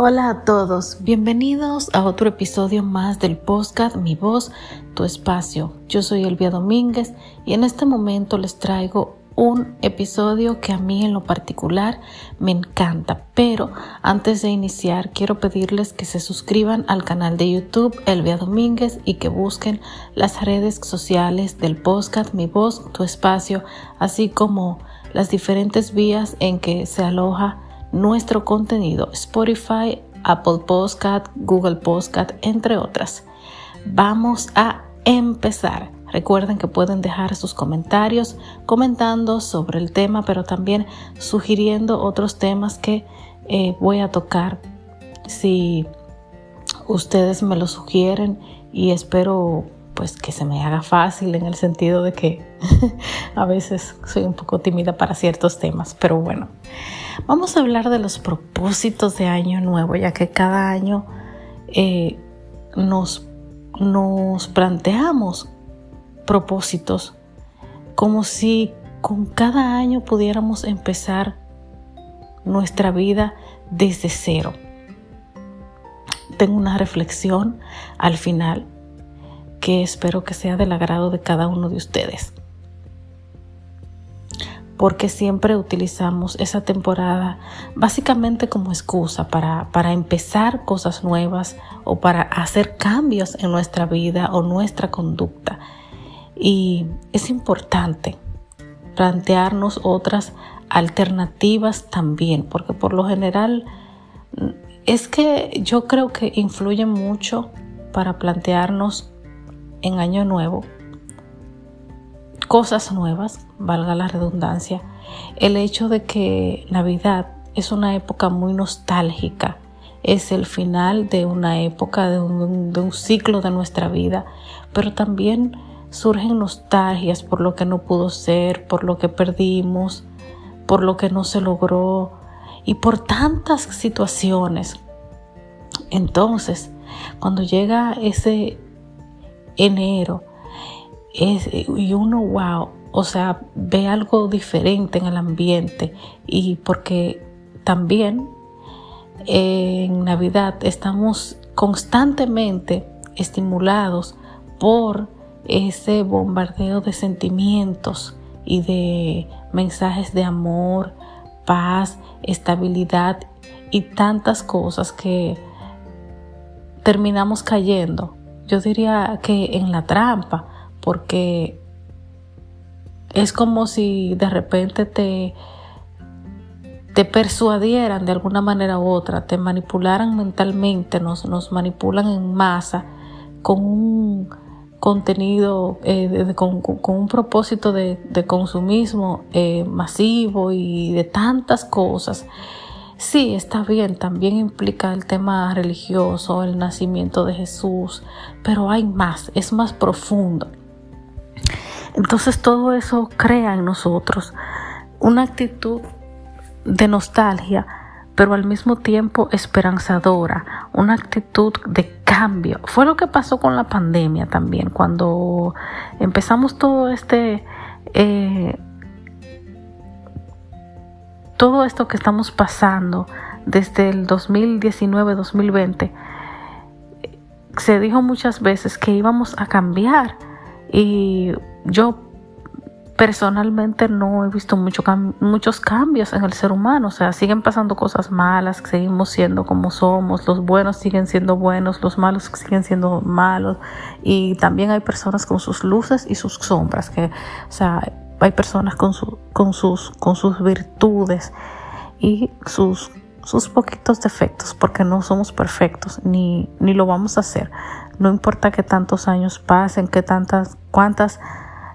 Hola a todos, bienvenidos a otro episodio más del podcast Mi voz, tu espacio. Yo soy Elvia Domínguez y en este momento les traigo un episodio que a mí en lo particular me encanta. Pero antes de iniciar quiero pedirles que se suscriban al canal de YouTube Elvia Domínguez y que busquen las redes sociales del podcast Mi voz, tu espacio, así como las diferentes vías en que se aloja nuestro contenido, Spotify, Apple Podcast, Google Podcast, entre otras. Vamos a empezar. Recuerden que pueden dejar sus comentarios comentando sobre el tema, pero también sugiriendo otros temas que eh, voy a tocar si ustedes me lo sugieren y espero pues que se me haga fácil en el sentido de que a veces soy un poco tímida para ciertos temas, pero bueno, vamos a hablar de los propósitos de año nuevo, ya que cada año eh, nos, nos planteamos propósitos como si con cada año pudiéramos empezar nuestra vida desde cero. Tengo una reflexión al final que espero que sea del agrado de cada uno de ustedes. Porque siempre utilizamos esa temporada básicamente como excusa para, para empezar cosas nuevas o para hacer cambios en nuestra vida o nuestra conducta. Y es importante plantearnos otras alternativas también, porque por lo general es que yo creo que influye mucho para plantearnos en Año Nuevo cosas nuevas, valga la redundancia, el hecho de que Navidad es una época muy nostálgica, es el final de una época, de un, de un ciclo de nuestra vida, pero también surgen nostalgias por lo que no pudo ser, por lo que perdimos, por lo que no se logró y por tantas situaciones. Entonces, cuando llega ese enero y uno, wow, o sea, ve algo diferente en el ambiente. Y porque también en Navidad estamos constantemente estimulados por ese bombardeo de sentimientos y de mensajes de amor, paz, estabilidad y tantas cosas que terminamos cayendo yo diría que en la trampa, porque es como si de repente te, te persuadieran de alguna manera u otra, te manipularan mentalmente, nos, nos manipulan en masa con un contenido, eh, con, un propósito de, consumismo eh, masivo y de tantas cosas Sí, está bien, también implica el tema religioso, el nacimiento de Jesús, pero hay más, es más profundo. Entonces todo eso crea en nosotros una actitud de nostalgia, pero al mismo tiempo esperanzadora, una actitud de cambio. Fue lo que pasó con la pandemia también, cuando empezamos todo este... Eh, todo esto que estamos pasando desde el 2019-2020, se dijo muchas veces que íbamos a cambiar y yo personalmente no he visto mucho muchos cambios en el ser humano, o sea, siguen pasando cosas malas, seguimos siendo como somos, los buenos siguen siendo buenos, los malos siguen siendo malos. Y también hay personas con sus luces y sus sombras, que, o sea, hay personas con, con, sus, con sus virtudes y sus, sus poquitos defectos, porque no somos perfectos, ni, ni lo vamos a hacer. No importa que tantos años pasen, que tantas, cuántas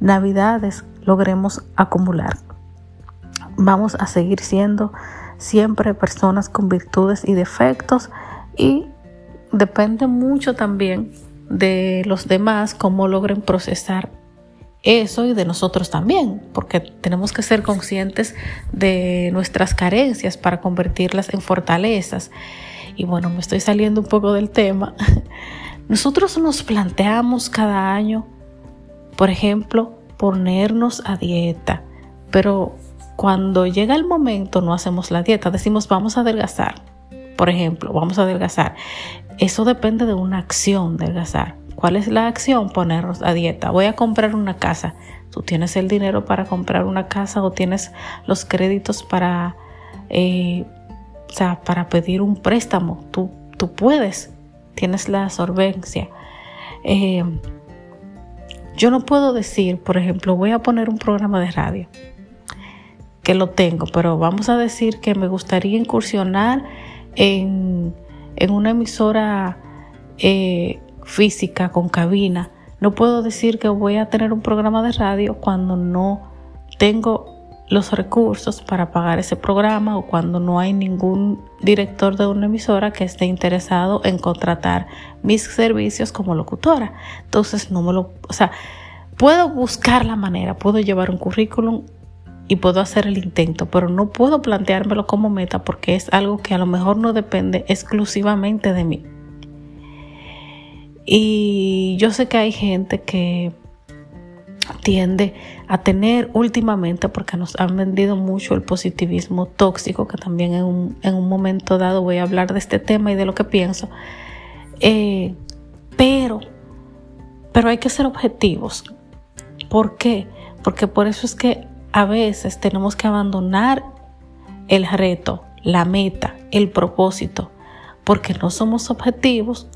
navidades logremos acumular. Vamos a seguir siendo siempre personas con virtudes y defectos y depende mucho también de los demás cómo logren procesar eso y de nosotros también, porque tenemos que ser conscientes de nuestras carencias para convertirlas en fortalezas. Y bueno, me estoy saliendo un poco del tema. Nosotros nos planteamos cada año, por ejemplo, ponernos a dieta, pero cuando llega el momento no hacemos la dieta, decimos vamos a adelgazar. por ejemplo, vamos a adelgazar. Eso depende de una acción de adelgazar. ¿Cuál es la acción? Ponernos a dieta. Voy a comprar una casa. Tú tienes el dinero para comprar una casa o tienes los créditos para, eh, o sea, para pedir un préstamo. Tú, tú puedes. Tienes la solvencia. Eh, yo no puedo decir, por ejemplo, voy a poner un programa de radio, que lo tengo, pero vamos a decir que me gustaría incursionar en, una emisora eh, física con cabina. No puedo decir que voy a tener un programa de radio cuando no tengo los recursos para pagar ese programa o cuando no hay ningún director de una emisora que esté interesado en contratar mis servicios como locutora. Entonces no me lo, o sea, puedo buscar la manera, puedo llevar un currículum y puedo hacer el intento, pero no puedo planteármelo como meta porque es algo que a lo mejor no depende exclusivamente de mí. Y yo sé que hay gente que tiende a tener últimamente, porque nos han vendido mucho el positivismo tóxico, que también en un, momento dado voy a hablar de este tema y de lo que pienso. Eh, pero, pero hay que ser objetivos. ¿Por qué? Porque por eso es que a veces tenemos que abandonar el reto, la meta, el propósito, porque no somos objetivos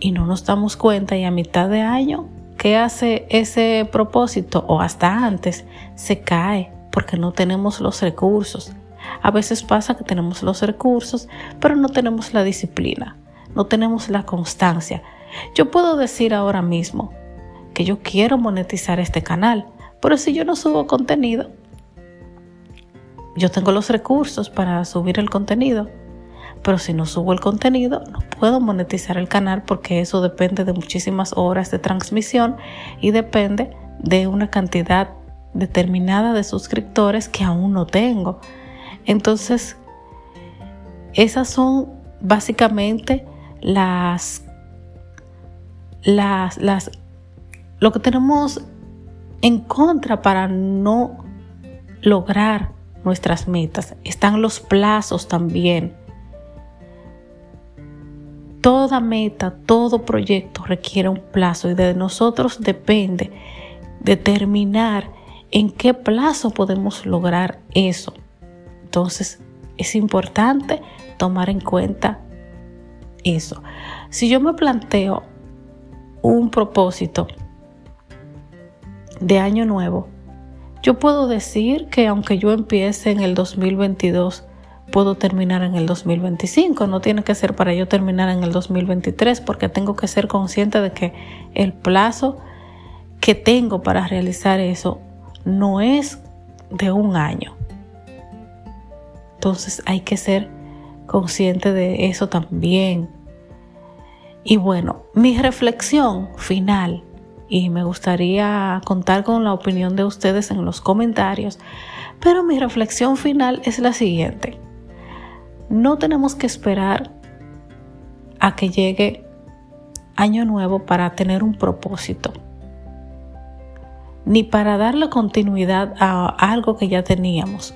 y no nos damos cuenta y a mitad de año ¿Qué hace ese propósito o hasta antes? Se cae porque no tenemos los recursos. A veces pasa que tenemos los recursos, pero no tenemos la disciplina, no tenemos la constancia. Yo puedo decir ahora mismo que yo quiero monetizar este canal, pero si yo no subo contenido, yo tengo los recursos para subir el contenido, pero si no subo el contenido, no puedo monetizar el canal porque eso depende de muchísimas horas de transmisión y depende de una cantidad determinada de suscriptores que aún no tengo. Entonces, esas son básicamente las, las, las, lo que tenemos en contra para no lograr nuestras metas. Están los plazos también. Toda meta, todo proyecto requiere un plazo y de nosotros depende determinar en qué plazo podemos lograr eso. Entonces, es importante tomar en cuenta eso. Si yo me planteo un propósito de año nuevo, yo puedo decir que aunque yo empiece en el 2022 puedo terminar en el 2025, no tiene que ser para yo terminar en el 2023 porque tengo que ser consciente de que el plazo que tengo para realizar eso no es de un año. Entonces hay que ser consciente de eso también. Y bueno, mi reflexión final, y me gustaría contar con la opinión de ustedes en los comentarios, pero mi reflexión final es la siguiente. No tenemos que esperar a que llegue año nuevo para tener un propósito, ni para darle continuidad a algo que ya teníamos.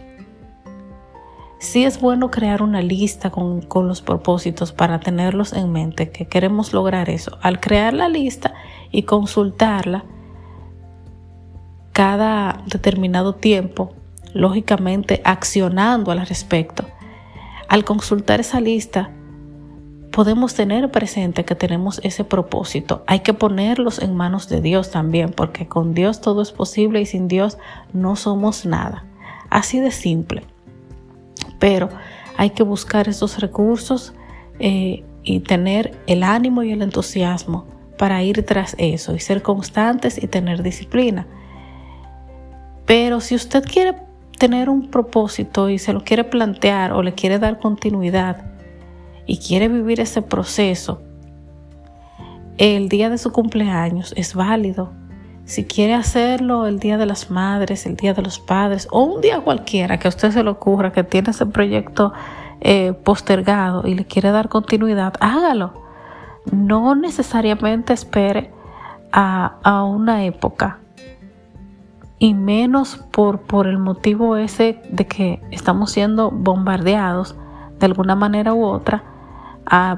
Sí es bueno crear una lista con, con, los propósitos para tenerlos en mente, que queremos lograr eso. Al crear la lista y consultarla cada determinado tiempo, lógicamente accionando al respecto, al consultar esa lista, podemos tener presente que tenemos ese propósito. Hay que ponerlos en manos de Dios también, porque con Dios todo es posible y sin Dios no somos nada. Así de simple. Pero hay que buscar esos recursos eh, y tener el ánimo y el entusiasmo para ir tras eso y ser constantes y tener disciplina. Pero si usted quiere tener un propósito y se lo quiere plantear o le quiere dar continuidad y quiere vivir ese proceso, el día de su cumpleaños es válido. Si quiere hacerlo el día de las madres, el día de los padres o un día cualquiera que a usted se le ocurra que tiene ese proyecto eh, postergado y le quiere dar continuidad, hágalo. No necesariamente espere a, a una época y menos por, por el motivo ese de que estamos siendo bombardeados de alguna manera u otra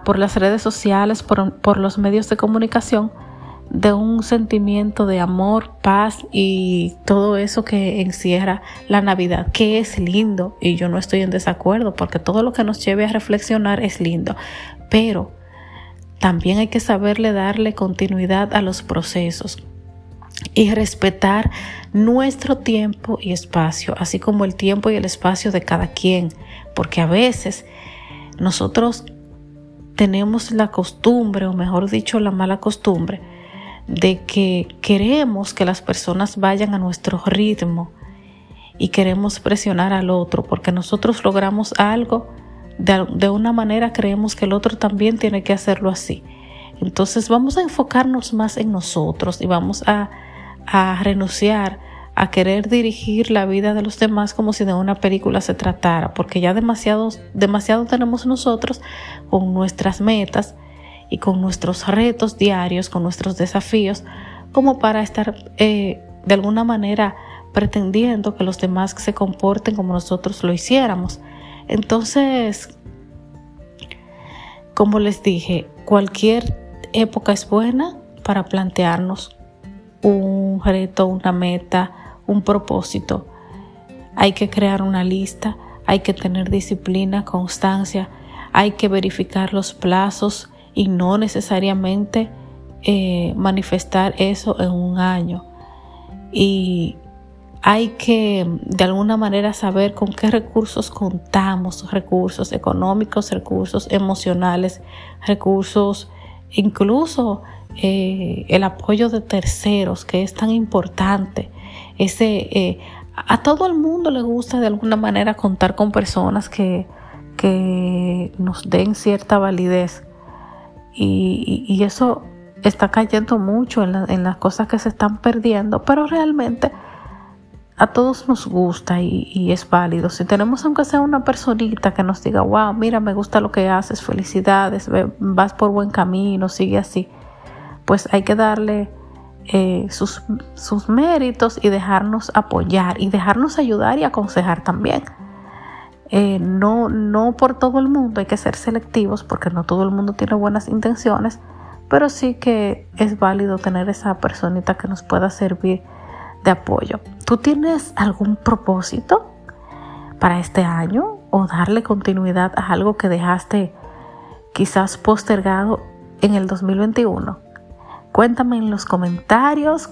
por las redes sociales, por, por los medios de comunicación, de un sentimiento de amor, paz y todo eso que encierra la Navidad, que es lindo. Y yo no estoy en desacuerdo porque todo lo que nos lleve a reflexionar es lindo, pero también hay que saberle darle continuidad a los procesos y respetar nuestro tiempo y espacio, así como el tiempo y el espacio de cada quien, porque a veces nosotros tenemos la costumbre, o mejor dicho, la mala costumbre, de que queremos que las personas vayan a nuestro ritmo y queremos presionar al otro porque nosotros logramos algo de, una manera creemos que el otro también tiene que hacerlo así. Entonces vamos a enfocarnos más en nosotros y vamos a, renunciar a querer dirigir la vida de los demás como si de una película se tratara, porque ya demasiado, demasiado tenemos nosotros con nuestras metas y con nuestros retos diarios, con nuestros desafíos, como para estar eh, de alguna manera pretendiendo que los demás se comporten como nosotros lo hiciéramos. Entonces, como les dije, cualquier época es buena para plantearnos un reto, una meta, un propósito. Hay que crear una lista, hay que tener disciplina, constancia, hay que verificar los plazos y no necesariamente eh, manifestar eso en un año. Y hay que de alguna manera saber con qué recursos contamos, recursos económicos, recursos emocionales, recursos incluso eh, el apoyo de terceros, que es tan importante ese, eh, a todo el mundo le gusta de alguna manera contar con personas que, que nos den cierta validez. Y, eso está cayendo mucho en, las cosas que se están perdiendo, pero realmente a todos nos gusta y, es válido. Si tenemos aunque sea una personita que nos diga, wow, mira, me gusta lo que haces, felicidades, vas por buen camino, sigue así, pues hay que darle eh, sus, sus méritos y dejarnos apoyar y dejarnos ayudar y aconsejar también. Eh, no, no por todo el mundo hay que ser selectivos porque no todo el mundo tiene buenas intenciones, pero sí que es válido tener esa personita que nos pueda servir de apoyo. ¿Tú tienes algún propósito para este año o darle continuidad a algo que dejaste quizás postergado en el 2021? Cuéntame en los comentarios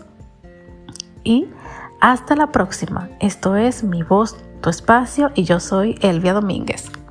y hasta la próxima. Esto es Mi Voz, Tu Espacio y yo soy Elvia Domínguez.